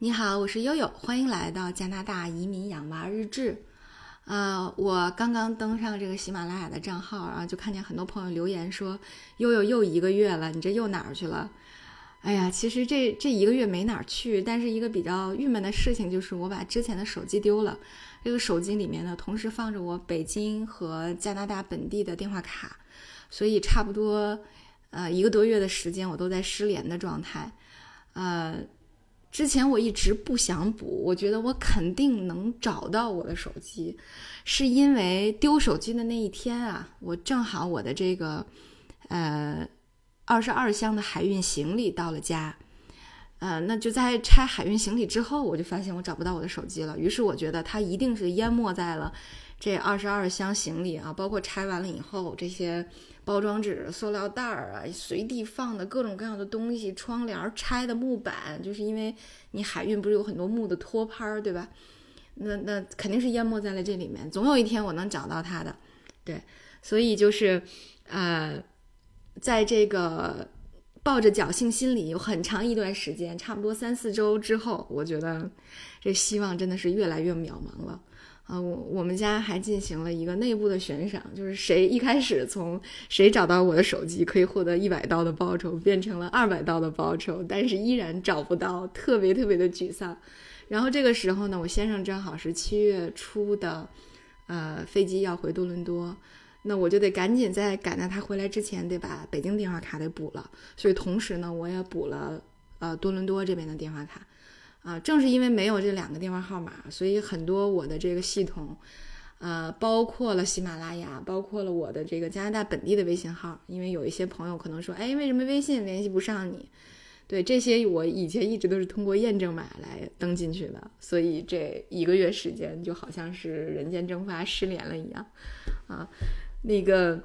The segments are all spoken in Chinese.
你好，我是悠悠，欢迎来到加拿大移民养娃日志。呃，我刚刚登上这个喜马拉雅的账号，然后就看见很多朋友留言说：“悠悠又一个月了，你这又哪儿去了？”哎呀，其实这这一个月没哪儿去，但是一个比较郁闷的事情就是我把之前的手机丢了。这个手机里面呢，同时放着我北京和加拿大本地的电话卡，所以差不多呃一个多月的时间，我都在失联的状态。呃。之前我一直不想补，我觉得我肯定能找到我的手机，是因为丢手机的那一天啊，我正好我的这个呃二十二箱的海运行李到了家，呃，那就在拆海运行李之后，我就发现我找不到我的手机了，于是我觉得它一定是淹没在了这二十二箱行李啊，包括拆完了以后这些。包装纸、塑料袋儿啊，随地放的各种各样的东西，窗帘拆的木板，就是因为你海运不是有很多木的托盘儿，对吧？那那肯定是淹没在了这里面。总有一天我能找到它的，对。所以就是，呃，在这个抱着侥幸心理有很长一段时间，差不多三四周之后，我觉得这希望真的是越来越渺茫了。啊，我我们家还进行了一个内部的悬赏，就是谁一开始从谁找到我的手机，可以获得一百刀的报酬，变成了二百刀的报酬，但是依然找不到，特别特别的沮丧。然后这个时候呢，我先生正好是七月初的，呃，飞机要回多伦多，那我就得赶紧在赶在他回来之前，得把北京电话卡得补了。所以同时呢，我也补了呃多伦多这边的电话卡。啊，正是因为没有这两个电话号码，所以很多我的这个系统，呃，包括了喜马拉雅，包括了我的这个加拿大本地的微信号。因为有一些朋友可能说，哎，为什么微信联系不上你？对，这些我以前一直都是通过验证码来登进去的，所以这一个月时间就好像是人间蒸发、失联了一样。啊，那个。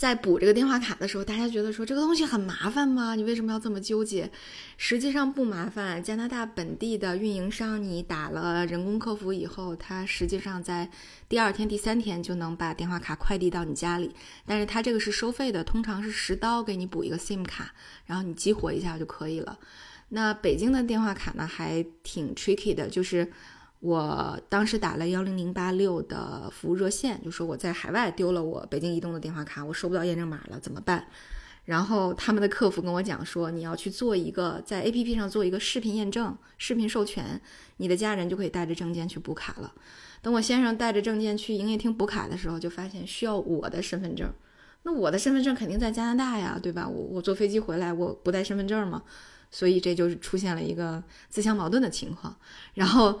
在补这个电话卡的时候，大家觉得说这个东西很麻烦吗？你为什么要这么纠结？实际上不麻烦。加拿大本地的运营商，你打了人工客服以后，他实际上在第二天、第三天就能把电话卡快递到你家里。但是它这个是收费的，通常是十刀给你补一个 SIM 卡，然后你激活一下就可以了。那北京的电话卡呢，还挺 tricky 的，就是。我当时打了幺零零八六的服务热线，就说我在海外丢了我北京移动的电话卡，我收不到验证码了，怎么办？然后他们的客服跟我讲说，你要去做一个在 A P P 上做一个视频验证、视频授权，你的家人就可以带着证件去补卡了。等我先生带着证件去营业厅补卡的时候，就发现需要我的身份证。那我的身份证肯定在加拿大呀，对吧？我我坐飞机回来，我不带身份证吗？所以这就是出现了一个自相矛盾的情况。然后。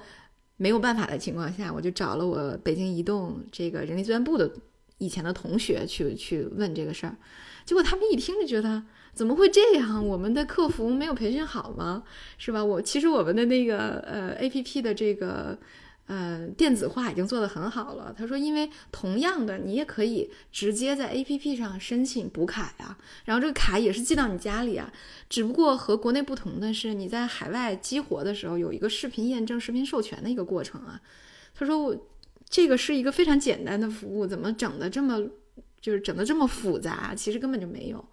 没有办法的情况下，我就找了我北京移动这个人力资源部的以前的同学去去问这个事儿，结果他们一听就觉得怎么会这样？我们的客服没有培训好吗？是吧？我其实我们的那个呃 A P P 的这个。嗯，电子化已经做得很好了。他说，因为同样的，你也可以直接在 APP 上申请补卡呀，然后这个卡也是寄到你家里啊。只不过和国内不同的是，你在海外激活的时候有一个视频验证、视频授权的一个过程啊。他说，我这个是一个非常简单的服务，怎么整的这么就是整的这么复杂？其实根本就没有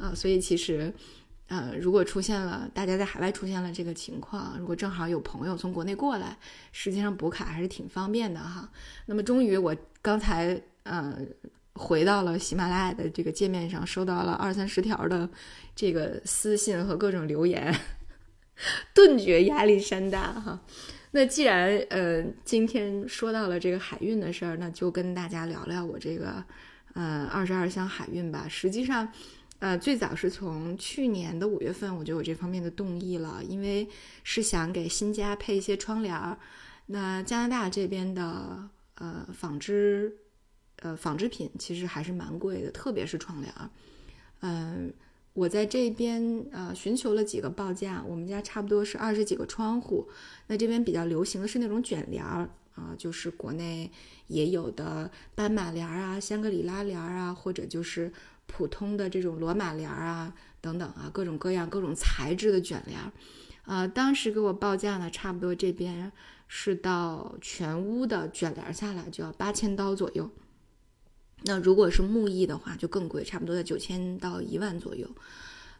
啊。所以其实。呃，如果出现了大家在海外出现了这个情况，如果正好有朋友从国内过来，实际上补卡还是挺方便的哈。那么终于我刚才呃回到了喜马拉雅的这个界面上，收到了二三十条的这个私信和各种留言，顿觉压力山大哈。那既然呃今天说到了这个海运的事儿，那就跟大家聊聊我这个呃二十二箱海运吧。实际上。呃，最早是从去年的五月份我就有这方面的动议了，因为是想给新家配一些窗帘儿。那加拿大这边的呃纺织呃纺织品其实还是蛮贵的，特别是窗帘儿。嗯，我在这边呃寻求了几个报价，我们家差不多是二十几个窗户。那这边比较流行的是那种卷帘儿啊，就是国内也有的斑马帘儿啊、香格里拉帘儿啊，或者就是。普通的这种罗马帘儿啊，等等啊，各种各样、各种材质的卷帘儿，呃，当时给我报价呢，差不多这边是到全屋的卷帘下来就要八千刀左右。那如果是木艺的话，就更贵，差不多在九千到一万左右。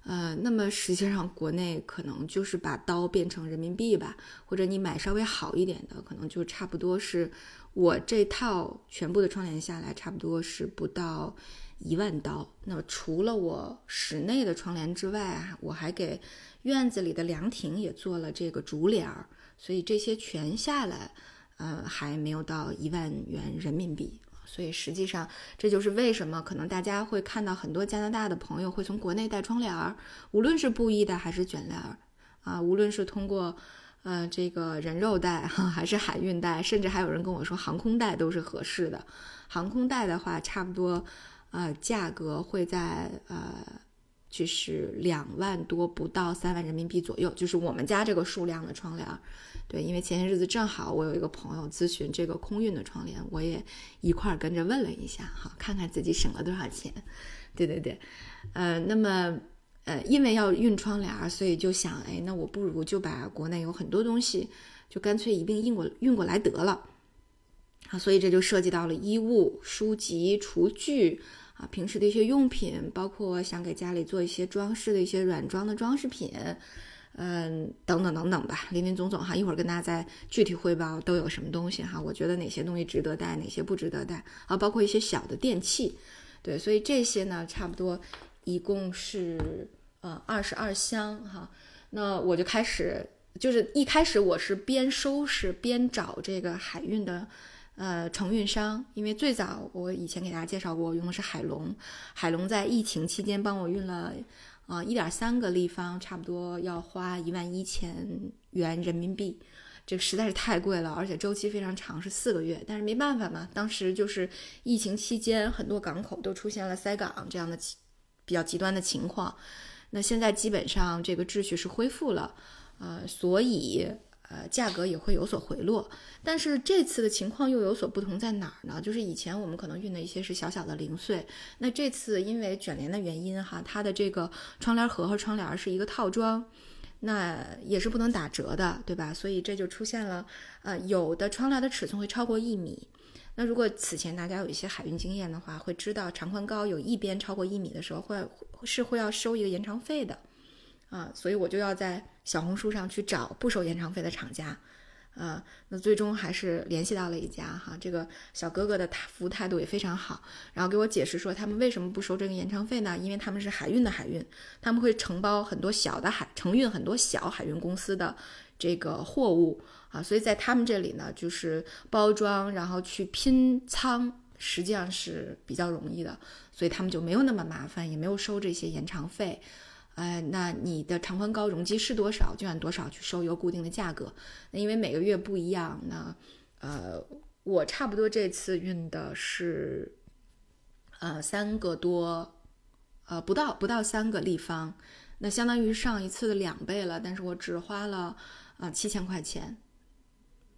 呃，那么实际上国内可能就是把刀变成人民币吧，或者你买稍微好一点的，可能就差不多是我这套全部的窗帘下来，差不多是不到一万刀。那除了我室内的窗帘之外啊，我还给院子里的凉亭也做了这个竹帘儿，所以这些全下来，呃，还没有到一万元人民币。所以实际上，这就是为什么可能大家会看到很多加拿大的朋友会从国内带窗帘儿，无论是布艺的还是卷帘儿，啊，无论是通过呃这个人肉带哈，还是海运带，甚至还有人跟我说航空带都是合适的。航空带的话，差不多呃价格会在呃就是两万多不到三万人民币左右，就是我们家这个数量的窗帘。对，因为前些日子正好我有一个朋友咨询这个空运的窗帘，我也一块儿跟着问了一下，哈，看看自己省了多少钱。对对对，呃，那么呃，因为要运窗帘，所以就想，哎，那我不如就把国内有很多东西，就干脆一并运过运过来得了。啊，所以这就涉及到了衣物、书籍、厨具啊，平时的一些用品，包括想给家里做一些装饰的一些软装的装饰品。嗯，等等等等吧，林林总总哈，一会儿跟大家再具体汇报都有什么东西哈。我觉得哪些东西值得带，哪些不值得带啊，包括一些小的电器，对，所以这些呢，差不多一共是呃二十二箱哈。那我就开始，就是一开始我是边收拾边找这个海运的呃承运商，因为最早我以前给大家介绍过，我用的是海龙，海龙在疫情期间帮我运了。啊，一点三个立方，差不多要花一万一千元人民币，这实在是太贵了，而且周期非常长，是四个月。但是没办法嘛，当时就是疫情期间，很多港口都出现了塞港这样的比较极端的情况。那现在基本上这个秩序是恢复了，呃，所以。呃，价格也会有所回落，但是这次的情况又有所不同在哪儿呢？就是以前我们可能运的一些是小小的零碎，那这次因为卷帘的原因哈，它的这个窗帘盒和窗帘是一个套装，那也是不能打折的，对吧？所以这就出现了，呃，有的窗帘的尺寸会超过一米，那如果此前大家有一些海运经验的话，会知道长宽高有一边超过一米的时候，会是会要收一个延长费的。啊，所以我就要在小红书上去找不收延长费的厂家，啊，那最终还是联系到了一家哈，这个小哥哥的服务态度也非常好，然后给我解释说他们为什么不收这个延长费呢？因为他们是海运的海运，他们会承包很多小的海承运很多小海运公司的这个货物啊，所以在他们这里呢，就是包装然后去拼仓，实际上是比较容易的，所以他们就没有那么麻烦，也没有收这些延长费。哎，那你的长宽高容积是多少，就按多少去收一个固定的价格。那因为每个月不一样，那呃，我差不多这次运的是呃三个多，呃不到不到三个立方，那相当于上一次的两倍了。但是我只花了啊七千块钱，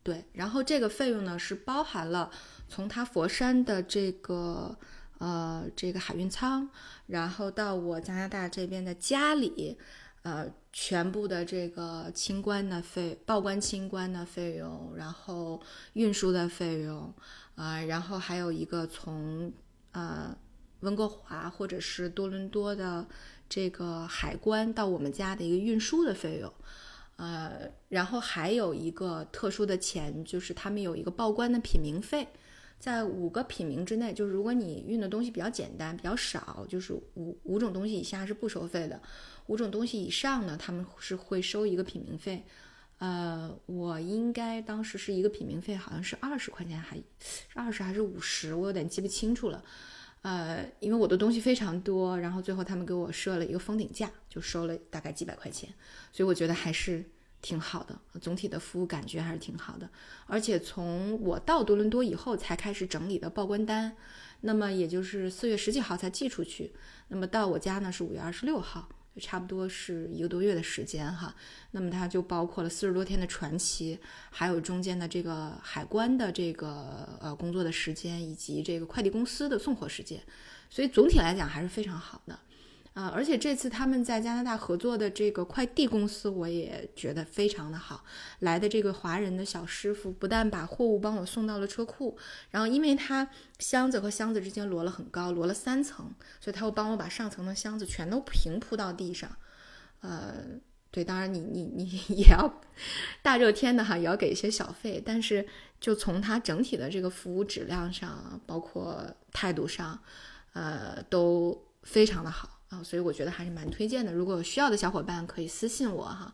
对，然后这个费用呢是包含了从他佛山的这个。呃，这个海运仓，然后到我加拿大这边的家里，呃，全部的这个清关的费、报关清关的费用，然后运输的费用，啊，然后还有一个从呃温哥华或者是多伦多的这个海关到我们家的一个运输的费用，呃，然后还有一个特殊的钱，就是他们有一个报关的品名费。在五个品名之内，就是如果你运的东西比较简单、比较少，就是五五种东西以下是不收费的，五种东西以上呢，他们是会收一个品名费。呃，我应该当时是一个品名费，好像是二十块钱，还是二十还是五十，我有点记不清楚了。呃，因为我的东西非常多，然后最后他们给我设了一个封顶价，就收了大概几百块钱，所以我觉得还是。挺好的，总体的服务感觉还是挺好的。而且从我到多伦多以后才开始整理的报关单，那么也就是四月十几号才寄出去，那么到我家呢是五月二十六号，就差不多是一个多月的时间哈。那么它就包括了四十多天的传奇，还有中间的这个海关的这个呃工作的时间，以及这个快递公司的送货时间，所以总体来讲还是非常好的。啊，而且这次他们在加拿大合作的这个快递公司，我也觉得非常的好。来的这个华人的小师傅，不但把货物帮我送到了车库，然后因为他箱子和箱子之间摞了很高，摞了三层，所以他会帮我把上层的箱子全都平铺到地上。呃，对，当然你你你也要大热天的哈，也要给一些小费，但是就从他整体的这个服务质量上，包括态度上，呃，都非常的好。啊，所以我觉得还是蛮推荐的。如果有需要的小伙伴可以私信我哈。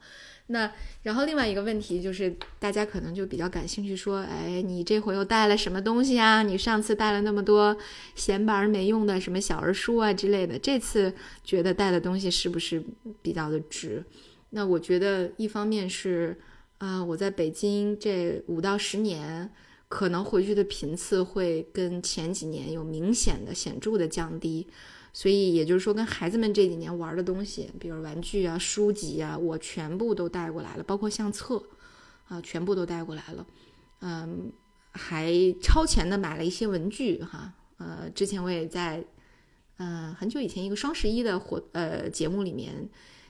那然后另外一个问题就是，大家可能就比较感兴趣，说，哎，你这回又带了什么东西啊？你上次带了那么多闲板没用的什么小儿书啊之类的，这次觉得带的东西是不是比较的值？那我觉得一方面是，啊，我在北京这五到十年，可能回去的频次会跟前几年有明显的显著的降低。所以也就是说，跟孩子们这几年玩的东西，比如玩具啊、书籍啊，我全部都带过来了，包括相册，啊，全部都带过来了。嗯，还超前的买了一些文具哈。呃，之前我也在，嗯，很久以前一个双十一的活呃节目里面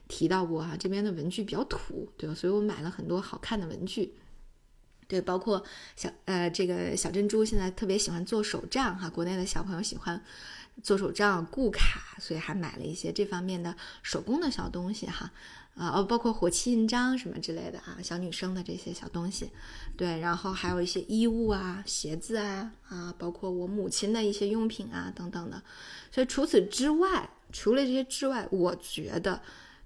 提到过哈，这边的文具比较土，对吧？所以我买了很多好看的文具。对，包括小呃这个小珍珠现在特别喜欢做手账哈，国内的小朋友喜欢。做手账、固卡，所以还买了一些这方面的手工的小东西哈，啊哦，包括火漆印章什么之类的啊，小女生的这些小东西，对，然后还有一些衣物啊、鞋子啊啊，包括我母亲的一些用品啊等等的。所以除此之外，除了这些之外，我觉得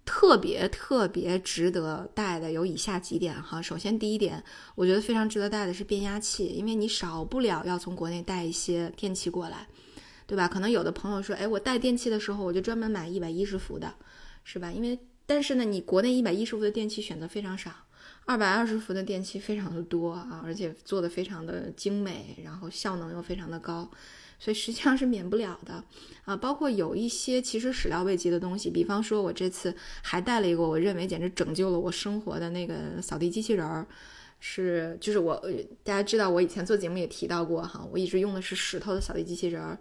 特别特别值得带的有以下几点哈。首先第一点，我觉得非常值得带的是变压器，因为你少不了要从国内带一些电器过来。对吧？可能有的朋友说，哎，我带电器的时候，我就专门买一百一十伏的，是吧？因为但是呢，你国内一百一十伏的电器选择非常少，二百二十伏的电器非常的多啊，而且做的非常的精美，然后效能又非常的高，所以实际上是免不了的啊。包括有一些其实始料未及的东西，比方说，我这次还带了一个我认为简直拯救了我生活的那个扫地机器人儿，是就是我大家知道我以前做节目也提到过哈，我一直用的是石头的扫地机器人儿。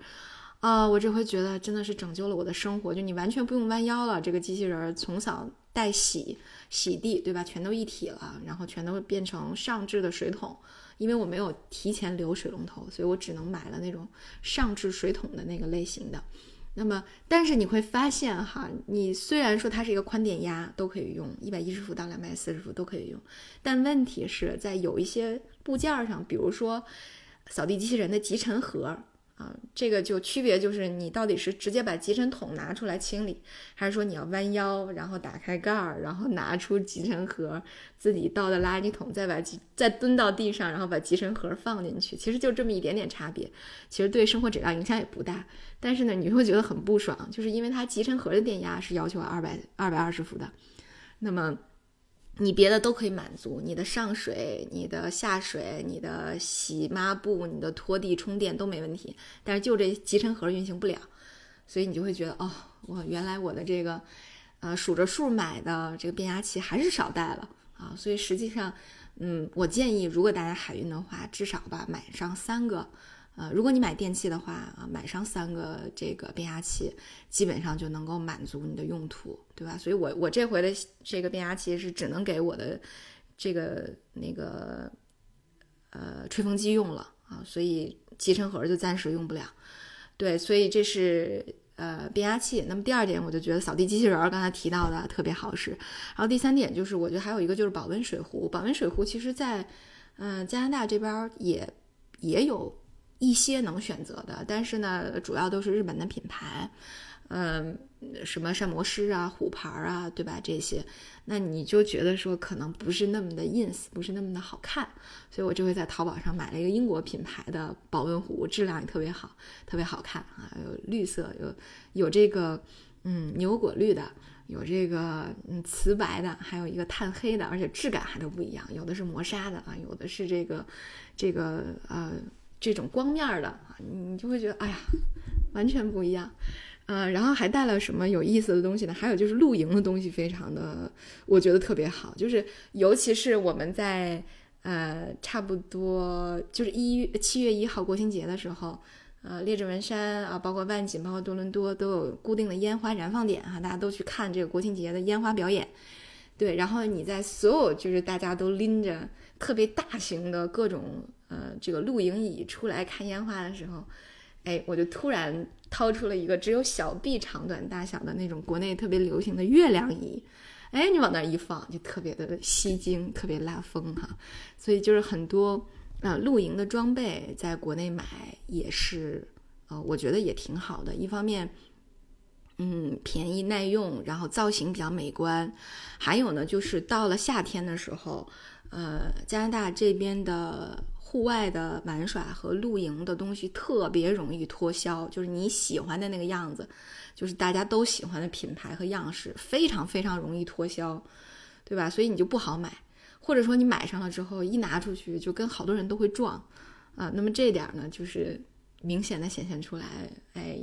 啊，我这回觉得真的是拯救了我的生活，就你完全不用弯腰了，这个机器人从扫带洗、洗地，对吧？全都一体了，然后全都变成上置的水桶，因为我没有提前留水龙头，所以我只能买了那种上置水桶的那个类型的。那么，但是你会发现哈，你虽然说它是一个宽电压都可以用，一百一十伏到两百四十伏都可以用，但问题是在有一些部件上，比如说扫地机器人的集尘盒。啊，这个就区别就是你到底是直接把集成桶拿出来清理，还是说你要弯腰，然后打开盖儿，然后拿出集成盒，自己倒的垃圾桶，再把集再蹲到地上，然后把集成盒放进去，其实就这么一点点差别，其实对生活质量影响也不大。但是呢，你会觉得很不爽，就是因为它集成盒的电压是要求二百二百二十伏的，那么。你别的都可以满足，你的上水、你的下水、你的洗抹布、你的拖地、充电都没问题，但是就这集成盒运行不了，所以你就会觉得哦，我原来我的这个，呃，数着数买的这个变压器还是少带了啊，所以实际上，嗯，我建议如果大家海运的话，至少吧买上三个。呃，如果你买电器的话啊，买上三个这个变压器，基本上就能够满足你的用途，对吧？所以我我这回的这个变压器是只能给我的这个那个呃吹风机用了啊，所以集成盒就暂时用不了。对，所以这是呃变压器。那么第二点，我就觉得扫地机器人刚才提到的特别好使。然后第三点就是，我觉得还有一个就是保温水壶。保温水壶其实在嗯加拿大这边也也有。一些能选择的，但是呢，主要都是日本的品牌，嗯，什么膳魔师啊、虎牌啊，对吧？这些，那你就觉得说可能不是那么的 ins，不是那么的好看，所以我就会在淘宝上买了一个英国品牌的保温壶，质量也特别好，特别好看啊，有绿色，有有这个嗯牛果绿的，有这个嗯瓷白的，还有一个炭黑的，而且质感还都不一样，有的是磨砂的啊，有的是这个这个呃。这种光面的啊，你就会觉得哎呀，完全不一样，嗯，然后还带了什么有意思的东西呢？还有就是露营的东西，非常的，我觉得特别好，就是尤其是我们在呃差不多就是一七月一号国庆节的时候，呃，列治文山啊，包括万锦，包括多伦多都有固定的烟花燃放点哈，大家都去看这个国庆节的烟花表演。对，然后你在所有就是大家都拎着特别大型的各种呃这个露营椅出来看烟花的时候，哎，我就突然掏出了一个只有小臂长短大小的那种国内特别流行的月亮椅，哎，你往那一放就特别的吸睛，特别拉风哈。所以就是很多。那露营的装备在国内买也是，呃，我觉得也挺好的。一方面，嗯，便宜耐用，然后造型比较美观。还有呢，就是到了夏天的时候，呃，加拿大这边的户外的玩耍和露营的东西特别容易脱销，就是你喜欢的那个样子，就是大家都喜欢的品牌和样式，非常非常容易脱销，对吧？所以你就不好买。或者说你买上了之后，一拿出去就跟好多人都会撞，啊，那么这点呢，就是明显的显现出来，哎，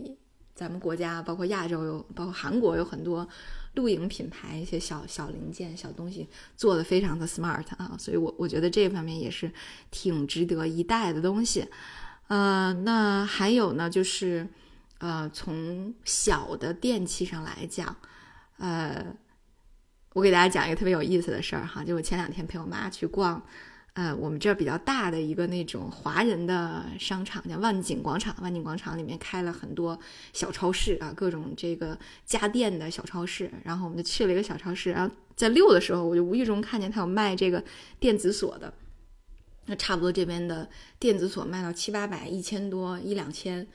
咱们国家包括亚洲有，包括韩国有很多露营品牌，一些小小零件、小东西做的非常的 smart 啊，所以我我觉得这方面也是挺值得一带的东西，呃，那还有呢，就是呃，从小的电器上来讲，呃。我给大家讲一个特别有意思的事儿哈，就我前两天陪我妈去逛，呃，我们这儿比较大的一个那种华人的商场，叫万景广场。万景广场里面开了很多小超市啊，各种这个家电的小超市。然后我们就去了一个小超市，然后在溜的时候，我就无意中看见他有卖这个电子锁的。那差不多这边的电子锁卖到七八百、一千多、一两千，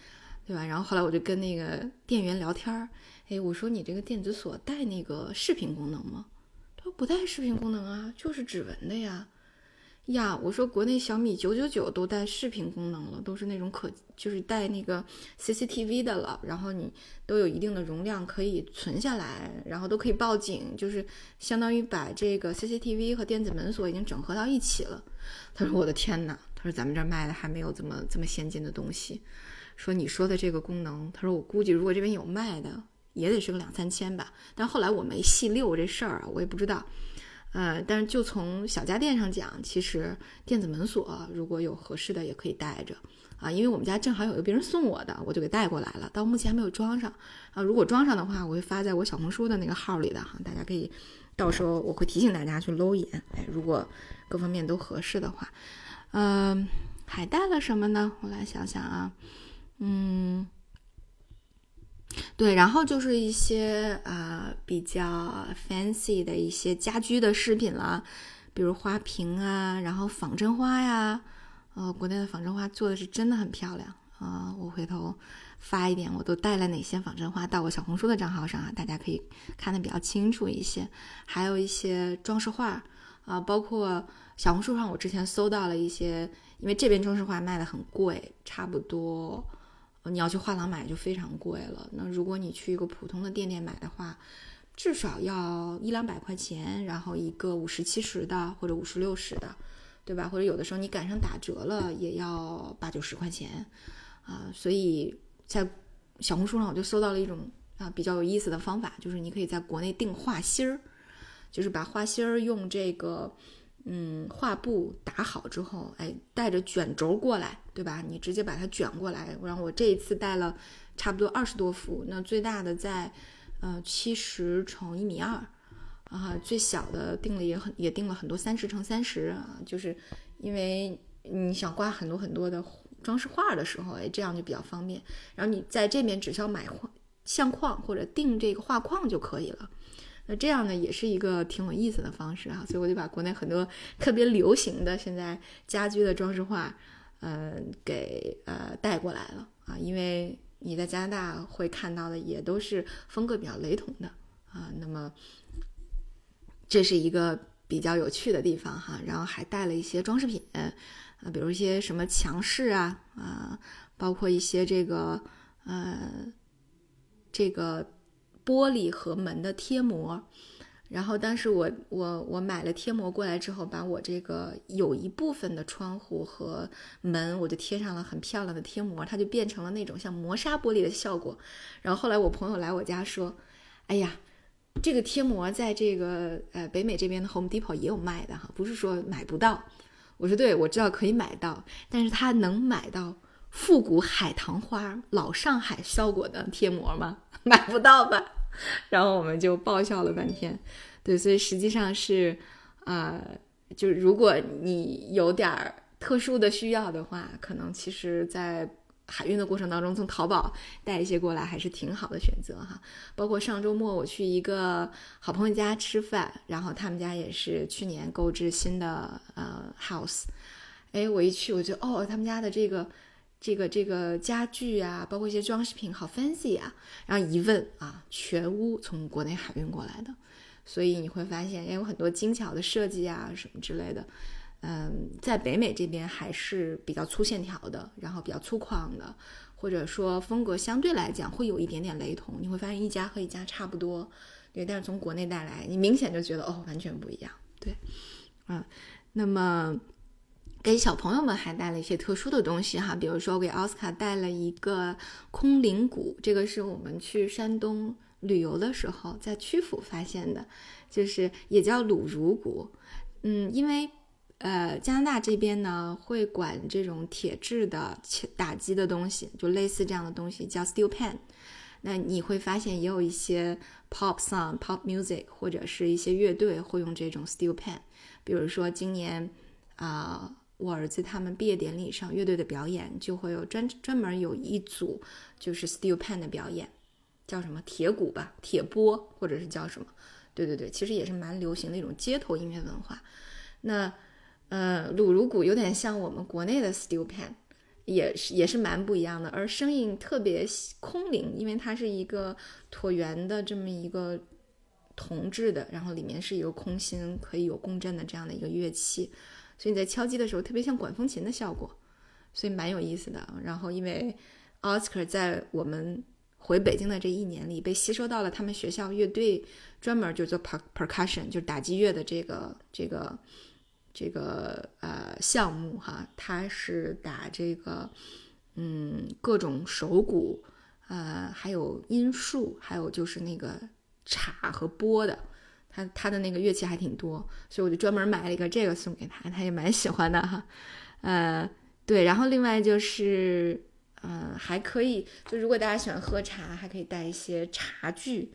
对吧？然后后来我就跟那个店员聊天儿，哎，我说你这个电子锁带那个视频功能吗？他说不带视频功能啊，就是指纹的呀。呀，我说国内小米九九九都带视频功能了，都是那种可就是带那个 CCTV 的了，然后你都有一定的容量可以存下来，然后都可以报警，就是相当于把这个 CCTV 和电子门锁已经整合到一起了。他说：“我的天哪！”他说：“咱们这儿卖的还没有这么这么先进的东西。”说你说的这个功能，他说我估计如果这边有卖的。也得是个两三千吧，但后来我没细溜这事儿啊，我也不知道。呃，但是就从小家电上讲，其实电子门锁如果有合适的也可以带着啊，因为我们家正好有个别人送我的，我就给带过来了。到目前还没有装上啊，如果装上的话，我会发在我小红书的那个号里的哈，大家可以到时候我会提醒大家去搂一眼。哎，如果各方面都合适的话，嗯，还带了什么呢？我来想想啊，嗯。对，然后就是一些啊比较 fancy 的一些家居的饰品啦，比如花瓶啊，然后仿真花呀，呃，国内的仿真花做的是真的很漂亮啊。我回头发一点，我都带了哪些仿真花到我小红书的账号上啊，大家可以看得比较清楚一些。还有一些装饰画啊，包括小红书上我之前搜到了一些，因为这边装饰画卖的很贵，差不多。你要去画廊买就非常贵了。那如果你去一个普通的店店买的话，至少要一两百块钱，然后一个五十七十的或者五十六十的，对吧？或者有的时候你赶上打折了，也要八九十块钱啊。所以在小红书上我就搜到了一种啊比较有意思的方法，就是你可以在国内订画芯儿，就是把画芯儿用这个。嗯，画布打好之后，哎，带着卷轴过来，对吧？你直接把它卷过来。然后我这一次带了差不多二十多幅，那最大的在呃七十乘一米二，啊，最小的定了也很也定了很多三十乘三十啊，就是因为你想挂很多很多的装饰画的时候，哎，这样就比较方便。然后你在这边只需要买画相框或者订这个画框就可以了。那这样呢，也是一个挺有意思的方式啊，所以我就把国内很多特别流行的现在家居的装饰画，呃，给呃带过来了啊，因为你在加拿大会看到的也都是风格比较雷同的啊，那么这是一个比较有趣的地方哈，然后还带了一些装饰品啊，比如一些什么墙饰啊啊，包括一些这个呃这个。玻璃和门的贴膜，然后当时我我我买了贴膜过来之后，把我这个有一部分的窗户和门，我就贴上了很漂亮的贴膜，它就变成了那种像磨砂玻璃的效果。然后后来我朋友来我家说：“哎呀，这个贴膜在这个呃北美这边的 Home Depot 也有卖的哈，不是说买不到。”我说：“对，我知道可以买到，但是它能买到复古海棠花老上海效果的贴膜吗？买不到吧？然后我们就爆笑了半天。对，所以实际上是，呃，就如果你有点儿特殊的需要的话，可能其实在海运的过程当中，从淘宝带一些过来还是挺好的选择哈。包括上周末我去一个好朋友家吃饭，然后他们家也是去年购置新的呃 house，哎，我一去我就哦，他们家的这个这个这个家具啊，包括一些装饰品好 fancy 啊，然后一问啊，全屋从国内海运过来的。所以你会发现，也有很多精巧的设计啊，什么之类的。嗯，在北美这边还是比较粗线条的，然后比较粗犷的，或者说风格相对来讲会有一点点雷同。你会发现一家和一家差不多，对。但是从国内带来，你明显就觉得哦，完全不一样。对，嗯。那么给小朋友们还带了一些特殊的东西哈，比如说我给奥斯卡带了一个空灵鼓，这个是我们去山东。旅游的时候，在曲阜发现的，就是也叫鲁如鼓，嗯，因为呃加拿大这边呢会管这种铁质的打击的东西，就类似这样的东西叫 steel pan。那你会发现也有一些 pop song、pop music 或者是一些乐队会用这种 steel pan。比如说今年啊，我儿子他们毕业典礼上乐队的表演就会有专专门有一组就是 steel pan 的表演。叫什么铁鼓吧，铁波，或者是叫什么？对对对，其实也是蛮流行的一种街头音乐文化。那呃，鲁鲁鼓有点像我们国内的 steel pan，也是也是蛮不一样的，而声音特别空灵，因为它是一个椭圆的这么一个铜制的，然后里面是一个空心，可以有共振的这样的一个乐器，所以你在敲击的时候特别像管风琴的效果，所以蛮有意思的。然后因为 Oscar 在我们回北京的这一年里，被吸收到了他们学校乐队，专门就做 per percussion，就是打击乐的这个这个这个呃项目哈。他是打这个嗯各种手鼓，呃还有音树，还有就是那个镲和拨的。他他的那个乐器还挺多，所以我就专门买了一个这个送给他，他也蛮喜欢的哈。呃对，然后另外就是。嗯，还可以。就如果大家喜欢喝茶，还可以带一些茶具，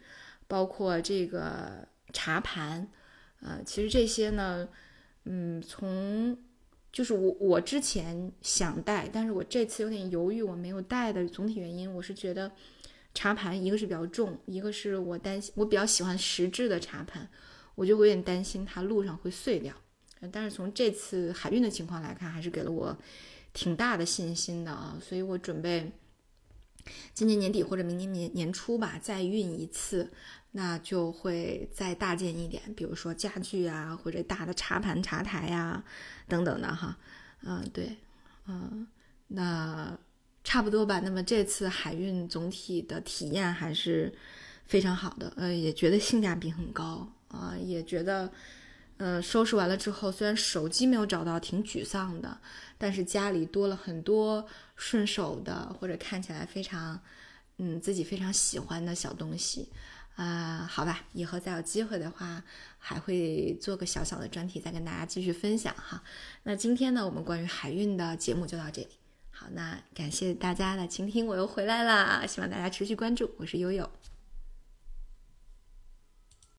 包括这个茶盘。呃，其实这些呢，嗯，从就是我我之前想带，但是我这次有点犹豫，我没有带的总体原因，我是觉得茶盘一个是比较重，一个是我担心我比较喜欢实质的茶盘，我就有点担心它路上会碎掉。但是从这次海运的情况来看，还是给了我。挺大的信心的啊，所以我准备今年年底或者明年年年初吧，再运一次，那就会再大件一点，比如说家具啊，或者大的茶盘、茶台呀等等的哈。嗯，对，嗯，那差不多吧。那么这次海运总体的体验还是非常好的，呃，也觉得性价比很高啊，也觉得。嗯，收拾完了之后，虽然手机没有找到，挺沮丧的，但是家里多了很多顺手的或者看起来非常，嗯，自己非常喜欢的小东西，啊，好吧，以后再有机会的话，还会做个小小的专题，再跟大家继续分享哈。那今天呢，我们关于海运的节目就到这里。好，那感谢大家的倾听，我又回来啦，希望大家持续关注，我是悠悠。